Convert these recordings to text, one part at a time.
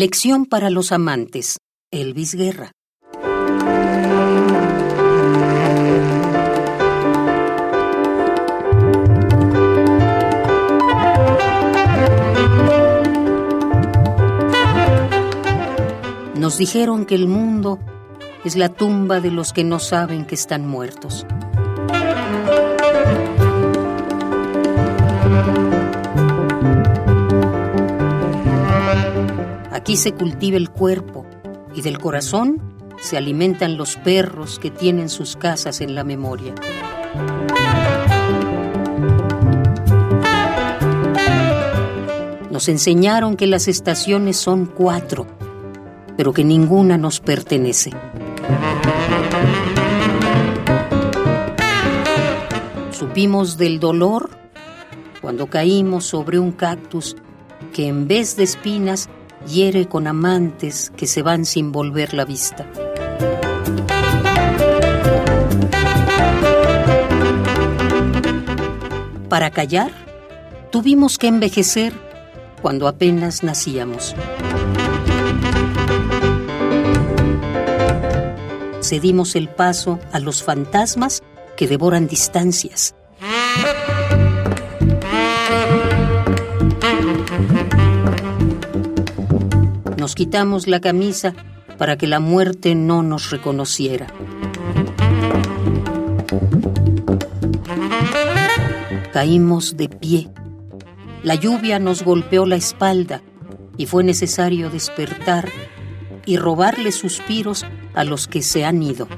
Lección para los amantes. Elvis Guerra. Nos dijeron que el mundo es la tumba de los que no saben que están muertos. Aquí se cultiva el cuerpo y del corazón se alimentan los perros que tienen sus casas en la memoria. Nos enseñaron que las estaciones son cuatro, pero que ninguna nos pertenece. Supimos del dolor cuando caímos sobre un cactus que en vez de espinas hiere con amantes que se van sin volver la vista. Para callar, tuvimos que envejecer cuando apenas nacíamos. Cedimos el paso a los fantasmas que devoran distancias. Nos quitamos la camisa para que la muerte no nos reconociera. Caímos de pie. La lluvia nos golpeó la espalda y fue necesario despertar y robarle suspiros a los que se han ido.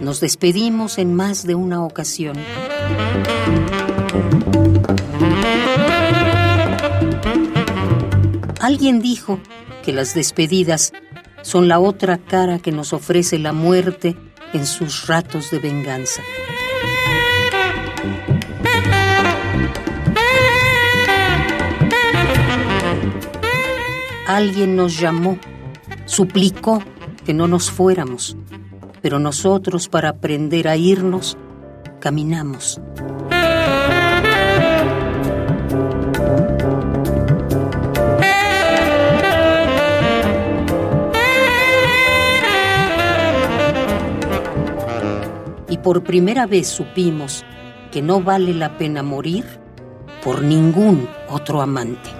Nos despedimos en más de una ocasión. Alguien dijo que las despedidas son la otra cara que nos ofrece la muerte en sus ratos de venganza. Alguien nos llamó, suplicó que no nos fuéramos, pero nosotros para aprender a irnos, caminamos. Por primera vez supimos que no vale la pena morir por ningún otro amante.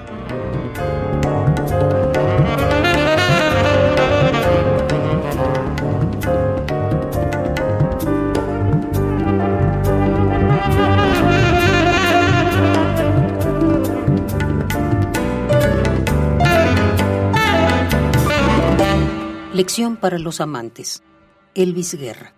Lección para los amantes. Elvis Guerra.